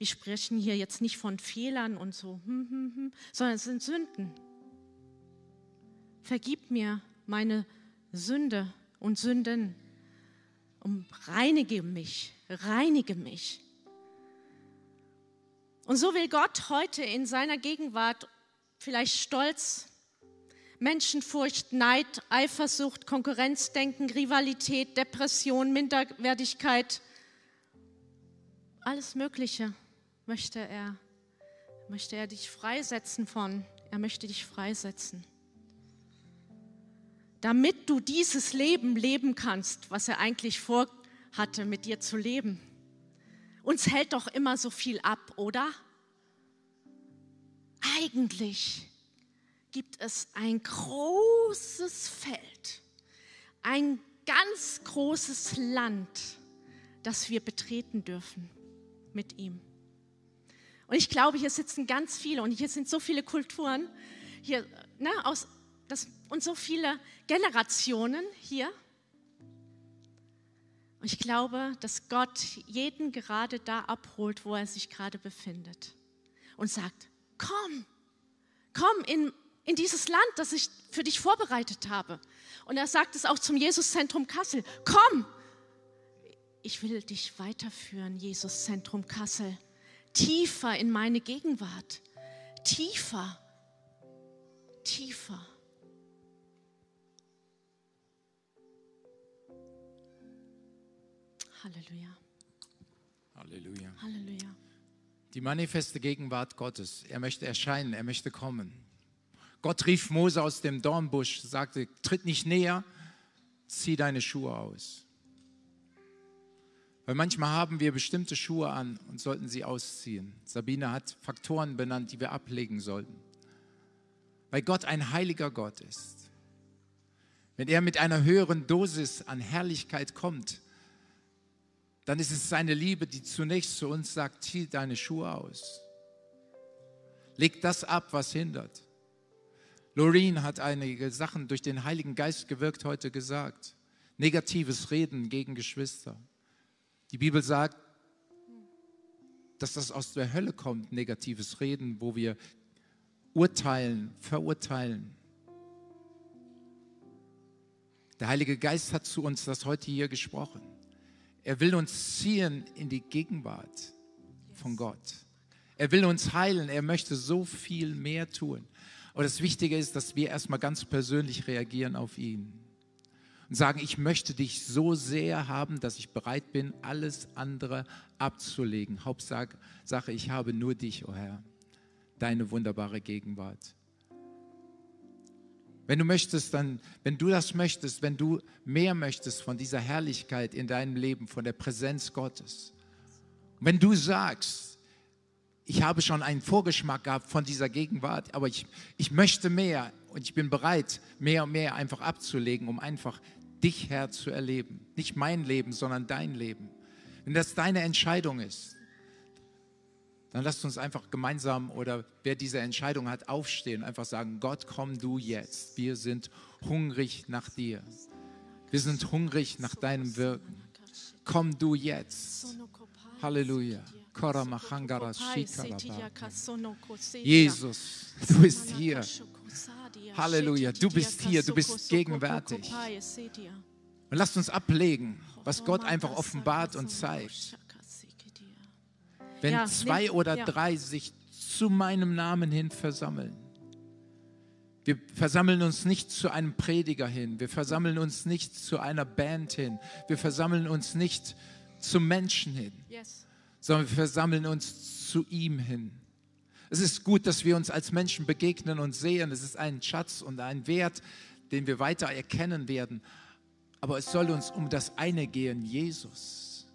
Wir sprechen hier jetzt nicht von Fehlern und so, hm, hm, hm, sondern es sind Sünden. Vergib mir meine Sünde und Sünden und reinige mich, reinige mich. Und so will Gott heute in seiner Gegenwart vielleicht Stolz, Menschenfurcht, Neid, Eifersucht, Konkurrenzdenken, Rivalität, Depression, Minderwertigkeit, alles Mögliche möchte er, möchte er dich freisetzen von. Er möchte dich freisetzen. Damit du dieses Leben leben kannst, was er eigentlich vorhatte, mit dir zu leben. Uns hält doch immer so viel ab, oder? eigentlich gibt es ein großes Feld, ein ganz großes Land, das wir betreten dürfen mit ihm. Und ich glaube, hier sitzen ganz viele und hier sind so viele Kulturen hier ne, aus, das, und so viele Generationen hier. Und ich glaube, dass Gott jeden gerade da abholt, wo er sich gerade befindet und sagt, komm, komm in, in dieses Land, das ich für dich vorbereitet habe. Und er sagt es auch zum Jesuszentrum Kassel, komm, ich will dich weiterführen, Jesuszentrum Kassel, tiefer in meine Gegenwart, tiefer, tiefer. Halleluja. Halleluja. Halleluja die manifeste Gegenwart Gottes. Er möchte erscheinen, er möchte kommen. Gott rief Mose aus dem Dornbusch, sagte, tritt nicht näher, zieh deine Schuhe aus. Weil manchmal haben wir bestimmte Schuhe an und sollten sie ausziehen. Sabine hat Faktoren benannt, die wir ablegen sollten. Weil Gott ein heiliger Gott ist. Wenn er mit einer höheren Dosis an Herrlichkeit kommt, dann ist es seine Liebe, die zunächst zu uns sagt, zieh deine Schuhe aus. Leg das ab, was hindert. Loreen hat einige Sachen durch den Heiligen Geist gewirkt heute gesagt. Negatives Reden gegen Geschwister. Die Bibel sagt, dass das aus der Hölle kommt, negatives Reden, wo wir urteilen, verurteilen. Der Heilige Geist hat zu uns das heute hier gesprochen. Er will uns ziehen in die Gegenwart von Gott. Er will uns heilen. Er möchte so viel mehr tun. Aber das Wichtige ist, dass wir erstmal ganz persönlich reagieren auf ihn und sagen, ich möchte dich so sehr haben, dass ich bereit bin, alles andere abzulegen. Hauptsache, ich habe nur dich, oh Herr, deine wunderbare Gegenwart. Wenn du möchtest, dann, wenn du das möchtest, wenn du mehr möchtest von dieser Herrlichkeit in deinem Leben, von der Präsenz Gottes, wenn du sagst, ich habe schon einen Vorgeschmack gehabt von dieser Gegenwart, aber ich, ich möchte mehr und ich bin bereit, mehr und mehr einfach abzulegen, um einfach dich, Herr, zu erleben. Nicht mein Leben, sondern dein Leben. Wenn das deine Entscheidung ist, dann lasst uns einfach gemeinsam oder wer diese Entscheidung hat, aufstehen und einfach sagen, Gott, komm du jetzt. Wir sind hungrig nach dir. Wir sind hungrig nach deinem Wirken. Komm du jetzt. Halleluja. Jesus, du bist hier. Halleluja, du bist hier, du bist gegenwärtig. Und lasst uns ablegen, was Gott einfach offenbart und zeigt. Wenn zwei oder drei sich zu meinem Namen hin versammeln. Wir versammeln uns nicht zu einem Prediger hin. Wir versammeln uns nicht zu einer Band hin. Wir versammeln uns nicht zum Menschen hin, yes. Sondern wir versammeln uns zu ihm hin. Es ist gut, dass wir uns als Menschen begegnen und sehen. Es ist ein Schatz und ein Wert, den wir weiter erkennen werden. Aber es soll uns um das eine gehen, Jesus.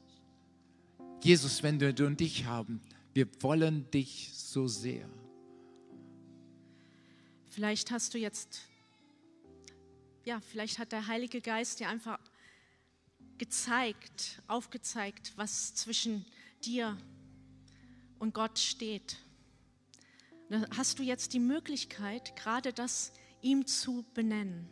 Jesus, wenn wir und dich haben, wir wollen dich so sehr. Vielleicht hast du jetzt, ja, vielleicht hat der Heilige Geist dir einfach gezeigt, aufgezeigt, was zwischen dir und Gott steht. Da hast du jetzt die Möglichkeit, gerade das ihm zu benennen.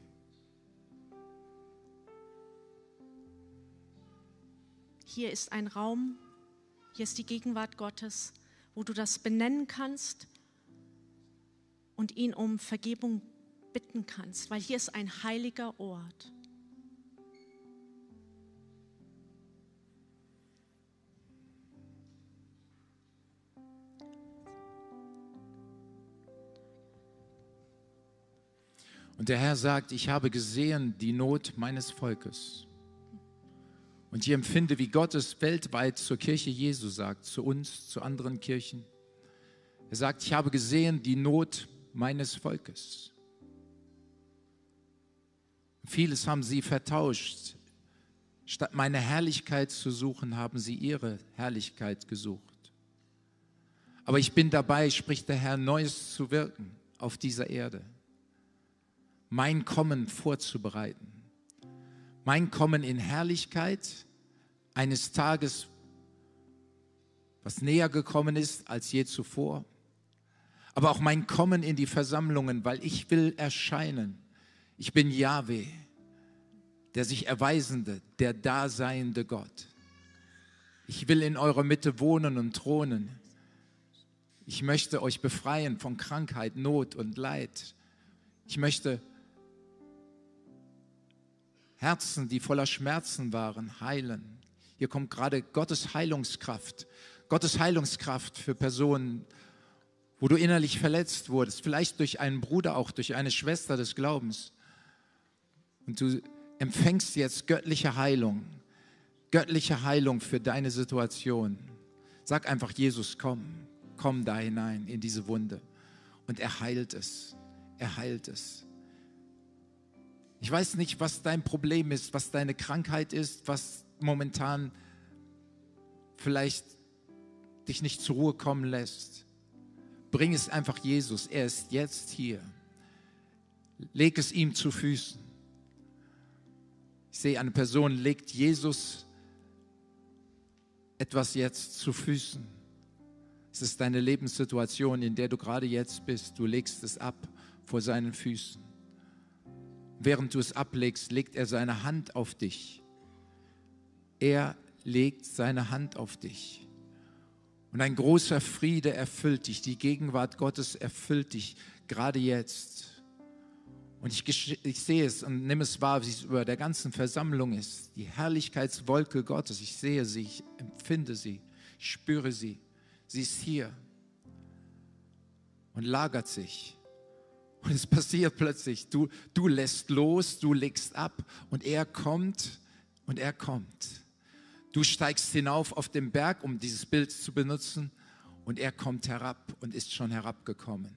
Hier ist ein Raum, hier ist die Gegenwart Gottes, wo du das benennen kannst und ihn um Vergebung bitten kannst, weil hier ist ein heiliger Ort. Und der Herr sagt, ich habe gesehen die Not meines Volkes. Und ich empfinde, wie Gott es weltweit zur Kirche Jesu sagt, zu uns, zu anderen Kirchen. Er sagt, ich habe gesehen die Not meines Volkes. Vieles haben sie vertauscht. Statt meine Herrlichkeit zu suchen, haben sie ihre Herrlichkeit gesucht. Aber ich bin dabei, spricht der Herr, Neues zu wirken auf dieser Erde. Mein Kommen vorzubereiten. Mein Kommen in Herrlichkeit eines Tages, was näher gekommen ist als je zuvor aber auch mein Kommen in die Versammlungen, weil ich will erscheinen. Ich bin Yahweh, der sich erweisende, der daseiende Gott. Ich will in eurer Mitte wohnen und thronen. Ich möchte euch befreien von Krankheit, Not und Leid. Ich möchte Herzen, die voller Schmerzen waren, heilen. Hier kommt gerade Gottes Heilungskraft. Gottes Heilungskraft für Personen, wo du innerlich verletzt wurdest, vielleicht durch einen Bruder, auch durch eine Schwester des Glaubens. Und du empfängst jetzt göttliche Heilung, göttliche Heilung für deine Situation. Sag einfach, Jesus, komm, komm da hinein in diese Wunde. Und er heilt es, er heilt es. Ich weiß nicht, was dein Problem ist, was deine Krankheit ist, was momentan vielleicht dich nicht zur Ruhe kommen lässt. Bring es einfach Jesus. Er ist jetzt hier. Leg es ihm zu Füßen. Ich sehe eine Person, legt Jesus etwas jetzt zu Füßen. Es ist deine Lebenssituation, in der du gerade jetzt bist. Du legst es ab vor seinen Füßen. Während du es ablegst, legt er seine Hand auf dich. Er legt seine Hand auf dich. Und ein großer Friede erfüllt dich, die Gegenwart Gottes erfüllt dich, gerade jetzt. Und ich, ich sehe es und nehme es wahr, wie es über der ganzen Versammlung ist. Die Herrlichkeitswolke Gottes, ich sehe sie, ich empfinde sie, ich spüre sie. Sie ist hier und lagert sich. Und es passiert plötzlich. Du, du lässt los, du legst ab und er kommt und er kommt. Du steigst hinauf auf den Berg, um dieses Bild zu benutzen, und er kommt herab und ist schon herabgekommen.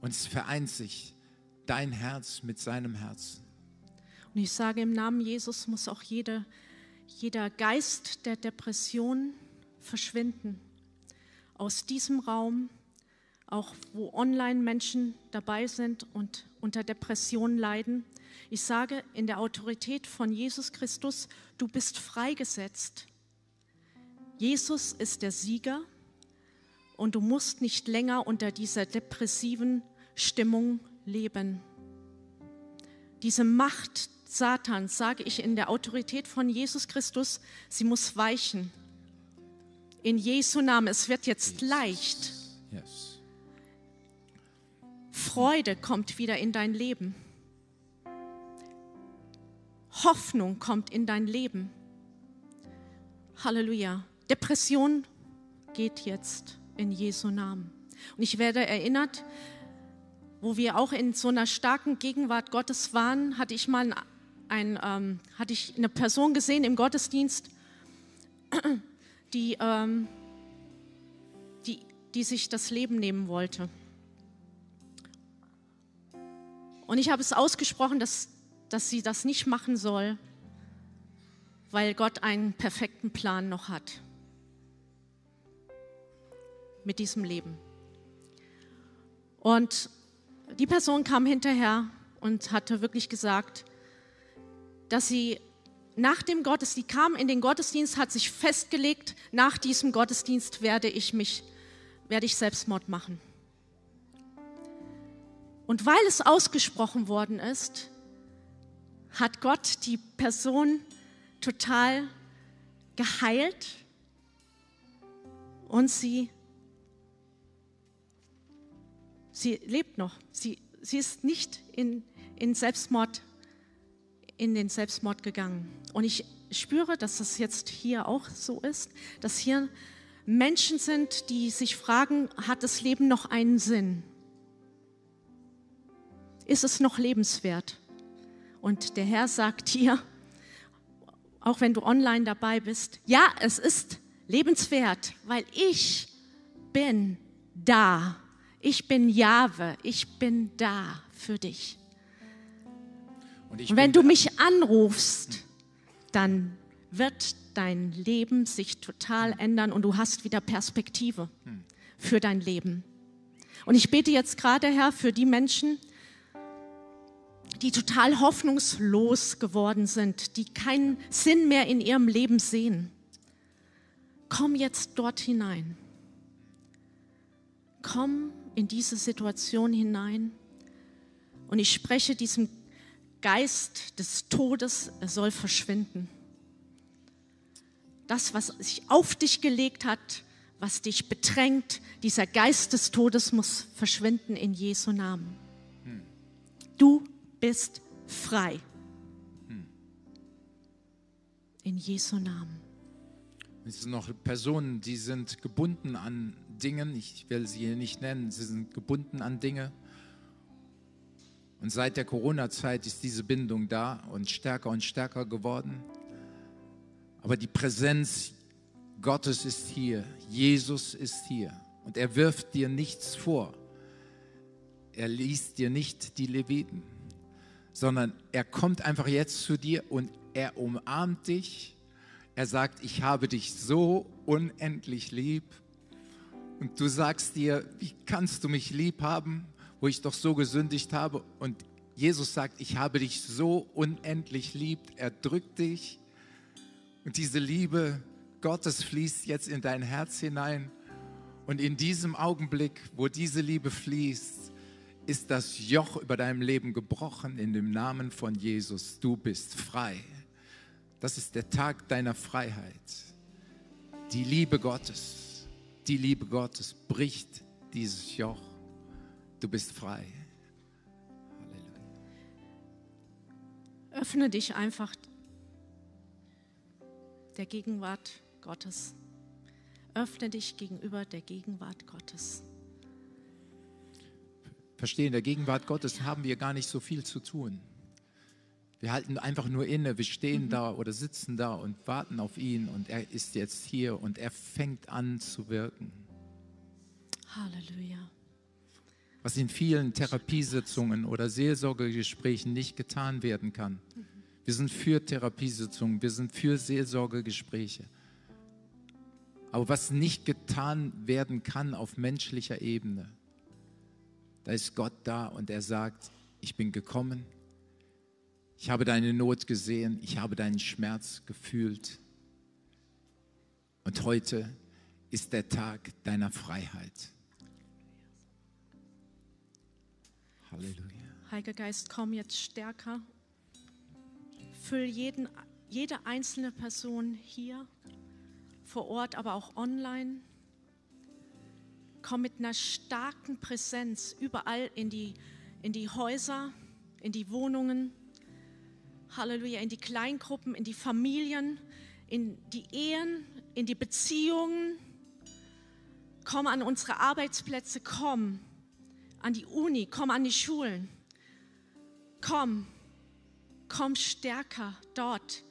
Und es vereint sich dein Herz mit seinem Herzen. Und ich sage, im Namen Jesus muss auch jede, jeder Geist der Depression verschwinden. Aus diesem Raum, auch wo Online-Menschen dabei sind und unter Depressionen leiden, ich sage in der Autorität von Jesus Christus, du bist freigesetzt. Jesus ist der Sieger und du musst nicht länger unter dieser depressiven Stimmung leben. Diese Macht Satans sage ich in der Autorität von Jesus Christus, sie muss weichen. In Jesu Namen, es wird jetzt leicht. Yes. Freude kommt wieder in dein Leben. Hoffnung kommt in dein Leben. Halleluja. Depression geht jetzt in Jesu Namen. Und ich werde erinnert, wo wir auch in so einer starken Gegenwart Gottes waren, hatte ich mal ein, ähm, hatte ich eine Person gesehen im Gottesdienst, die, ähm, die, die sich das Leben nehmen wollte. Und ich habe es ausgesprochen, dass, dass sie das nicht machen soll, weil Gott einen perfekten Plan noch hat mit diesem Leben. Und die Person kam hinterher und hatte wirklich gesagt, dass sie nach dem Gottesdienst, sie kam in den Gottesdienst, hat sich festgelegt, nach diesem Gottesdienst werde ich mich, werde ich Selbstmord machen. Und weil es ausgesprochen worden ist, hat Gott die Person total geheilt und sie, sie lebt noch. Sie, sie ist nicht in, in, Selbstmord, in den Selbstmord gegangen. Und ich spüre, dass das jetzt hier auch so ist, dass hier Menschen sind, die sich fragen, hat das Leben noch einen Sinn? Ist es noch lebenswert. Und der Herr sagt dir, auch wenn du online dabei bist, ja, es ist lebenswert, weil ich bin da. Ich bin Jahwe, ich bin da für dich. Und, Und wenn du mich anrufst, dann wird dein Leben sich total ändern und du hast wieder Perspektive hm. für dein Leben. Und ich bete jetzt gerade, Herr, für die Menschen, die total hoffnungslos geworden sind, die keinen Sinn mehr in ihrem Leben sehen. Komm jetzt dort hinein. Komm in diese Situation hinein und ich spreche diesem Geist des Todes, er soll verschwinden. Das, was sich auf dich gelegt hat, was dich bedrängt, dieser Geist des Todes muss verschwinden in Jesu Namen. Du bist frei. In Jesu Namen. Es sind noch Personen, die sind gebunden an Dingen, ich will sie hier nicht nennen, sie sind gebunden an Dinge. Und seit der Corona-Zeit ist diese Bindung da und stärker und stärker geworden. Aber die Präsenz Gottes ist hier, Jesus ist hier und er wirft dir nichts vor. Er liest dir nicht die Leviten sondern er kommt einfach jetzt zu dir und er umarmt dich. Er sagt, ich habe dich so unendlich lieb. Und du sagst dir, wie kannst du mich lieb haben, wo ich doch so gesündigt habe? Und Jesus sagt, ich habe dich so unendlich lieb. Er drückt dich. Und diese Liebe Gottes fließt jetzt in dein Herz hinein. Und in diesem Augenblick, wo diese Liebe fließt, ist das Joch über deinem Leben gebrochen in dem Namen von Jesus. Du bist frei. Das ist der Tag deiner Freiheit. Die Liebe Gottes, die Liebe Gottes bricht dieses Joch. Du bist frei. Halleluja. Öffne dich einfach der Gegenwart Gottes. Öffne dich gegenüber der Gegenwart Gottes verstehen, in der Gegenwart Gottes haben wir gar nicht so viel zu tun. Wir halten einfach nur inne, wir stehen mhm. da oder sitzen da und warten auf ihn und er ist jetzt hier und er fängt an zu wirken. Halleluja. Was in vielen Therapiesitzungen oder Seelsorgegesprächen nicht getan werden kann. Mhm. Wir sind für Therapiesitzungen, wir sind für Seelsorgegespräche. Aber was nicht getan werden kann auf menschlicher Ebene, da ist Gott da und er sagt, ich bin gekommen, ich habe deine Not gesehen, ich habe deinen Schmerz gefühlt und heute ist der Tag deiner Freiheit. Halleluja. Heiliger Geist, komm jetzt stärker. Füll jeden, jede einzelne Person hier vor Ort, aber auch online. Komm mit einer starken Präsenz überall in die, in die Häuser, in die Wohnungen. Halleluja, in die Kleingruppen, in die Familien, in die Ehen, in die Beziehungen. Komm an unsere Arbeitsplätze, komm an die Uni, komm an die Schulen. Komm, komm stärker dort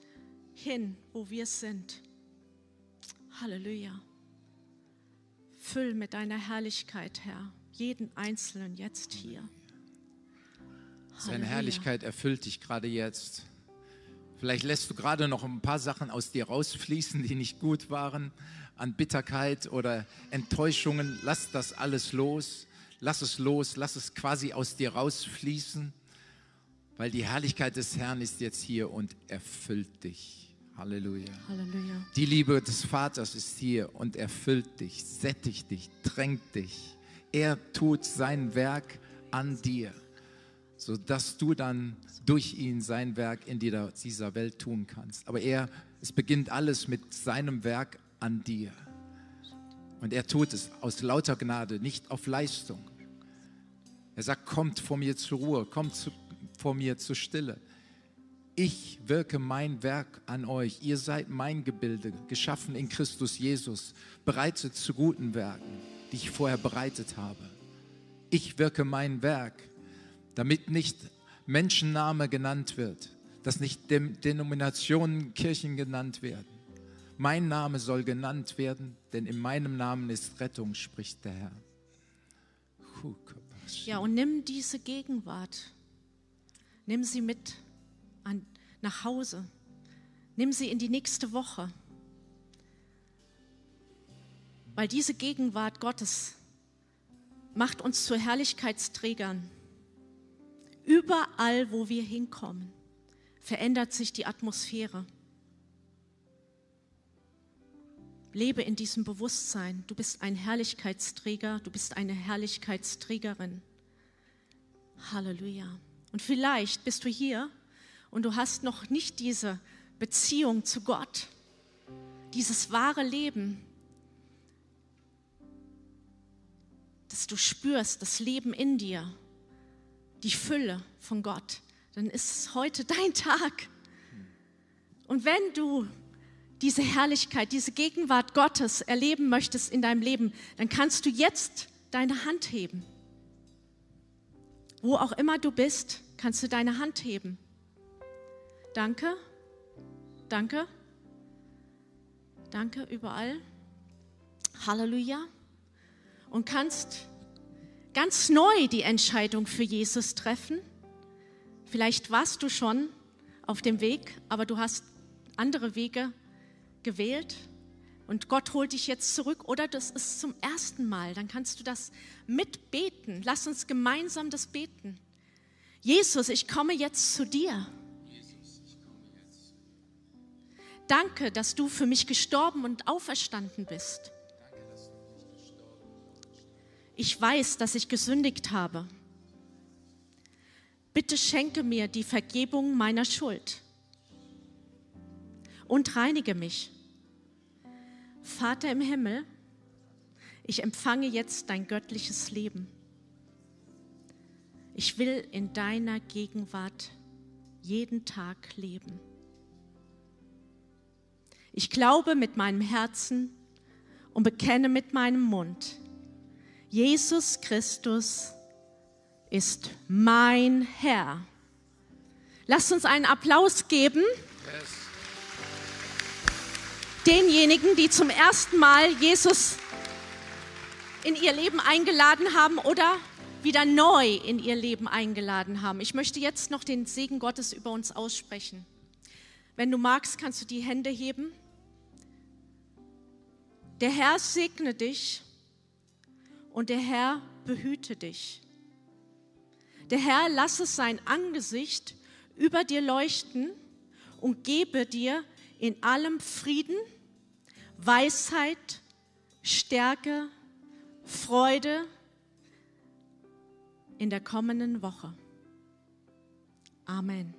hin, wo wir sind. Halleluja. Füll mit deiner Herrlichkeit, Herr, jeden Einzelnen jetzt hier. Seine Halleluja. Herrlichkeit erfüllt dich gerade jetzt. Vielleicht lässt du gerade noch ein paar Sachen aus dir rausfließen, die nicht gut waren, an Bitterkeit oder Enttäuschungen. Lass das alles los. Lass es los. Lass es quasi aus dir rausfließen, weil die Herrlichkeit des Herrn ist jetzt hier und erfüllt dich. Halleluja. Halleluja. Die Liebe des Vaters ist hier und erfüllt dich, sättigt dich, drängt dich. Er tut sein Werk an dir, sodass du dann durch ihn sein Werk in dieser Welt tun kannst. Aber er, es beginnt alles mit seinem Werk an dir. Und er tut es aus lauter Gnade, nicht auf Leistung. Er sagt, kommt vor mir zur Ruhe, kommt zu, vor mir zur Stille. Ich wirke mein Werk an euch. Ihr seid mein Gebilde, geschaffen in Christus Jesus, bereitet zu guten Werken, die ich vorher bereitet habe. Ich wirke mein Werk, damit nicht Menschenname genannt wird, dass nicht Dem Denominationen, Kirchen genannt werden. Mein Name soll genannt werden, denn in meinem Namen ist Rettung, spricht der Herr. Ja, und nimm diese Gegenwart, nimm sie mit an, nach Hause, nimm sie in die nächste Woche, weil diese Gegenwart Gottes macht uns zu Herrlichkeitsträgern. Überall, wo wir hinkommen, verändert sich die Atmosphäre. Lebe in diesem Bewusstsein. Du bist ein Herrlichkeitsträger, du bist eine Herrlichkeitsträgerin. Halleluja. Und vielleicht bist du hier und du hast noch nicht diese Beziehung zu Gott, dieses wahre Leben, dass du spürst, das Leben in dir, die Fülle von Gott, dann ist heute dein Tag. Und wenn du diese Herrlichkeit, diese Gegenwart Gottes erleben möchtest in deinem Leben, dann kannst du jetzt deine Hand heben. Wo auch immer du bist, kannst du deine Hand heben. Danke, danke, danke überall. Halleluja. Und kannst ganz neu die Entscheidung für Jesus treffen. Vielleicht warst du schon auf dem Weg, aber du hast andere Wege gewählt und Gott holt dich jetzt zurück oder das ist zum ersten Mal, dann kannst du das mitbeten. Lass uns gemeinsam das beten. Jesus, ich komme jetzt zu dir. Danke, dass du für mich gestorben und auferstanden bist. Ich weiß, dass ich gesündigt habe. Bitte schenke mir die Vergebung meiner Schuld und reinige mich. Vater im Himmel, ich empfange jetzt dein göttliches Leben. Ich will in deiner Gegenwart jeden Tag leben. Ich glaube mit meinem Herzen und bekenne mit meinem Mund, Jesus Christus ist mein Herr. Lasst uns einen Applaus geben denjenigen, die zum ersten Mal Jesus in ihr Leben eingeladen haben oder wieder neu in ihr Leben eingeladen haben. Ich möchte jetzt noch den Segen Gottes über uns aussprechen. Wenn du magst, kannst du die Hände heben. Der Herr segne dich und der Herr behüte dich. Der Herr lasse sein Angesicht über dir leuchten und gebe dir in allem Frieden, Weisheit, Stärke, Freude in der kommenden Woche. Amen.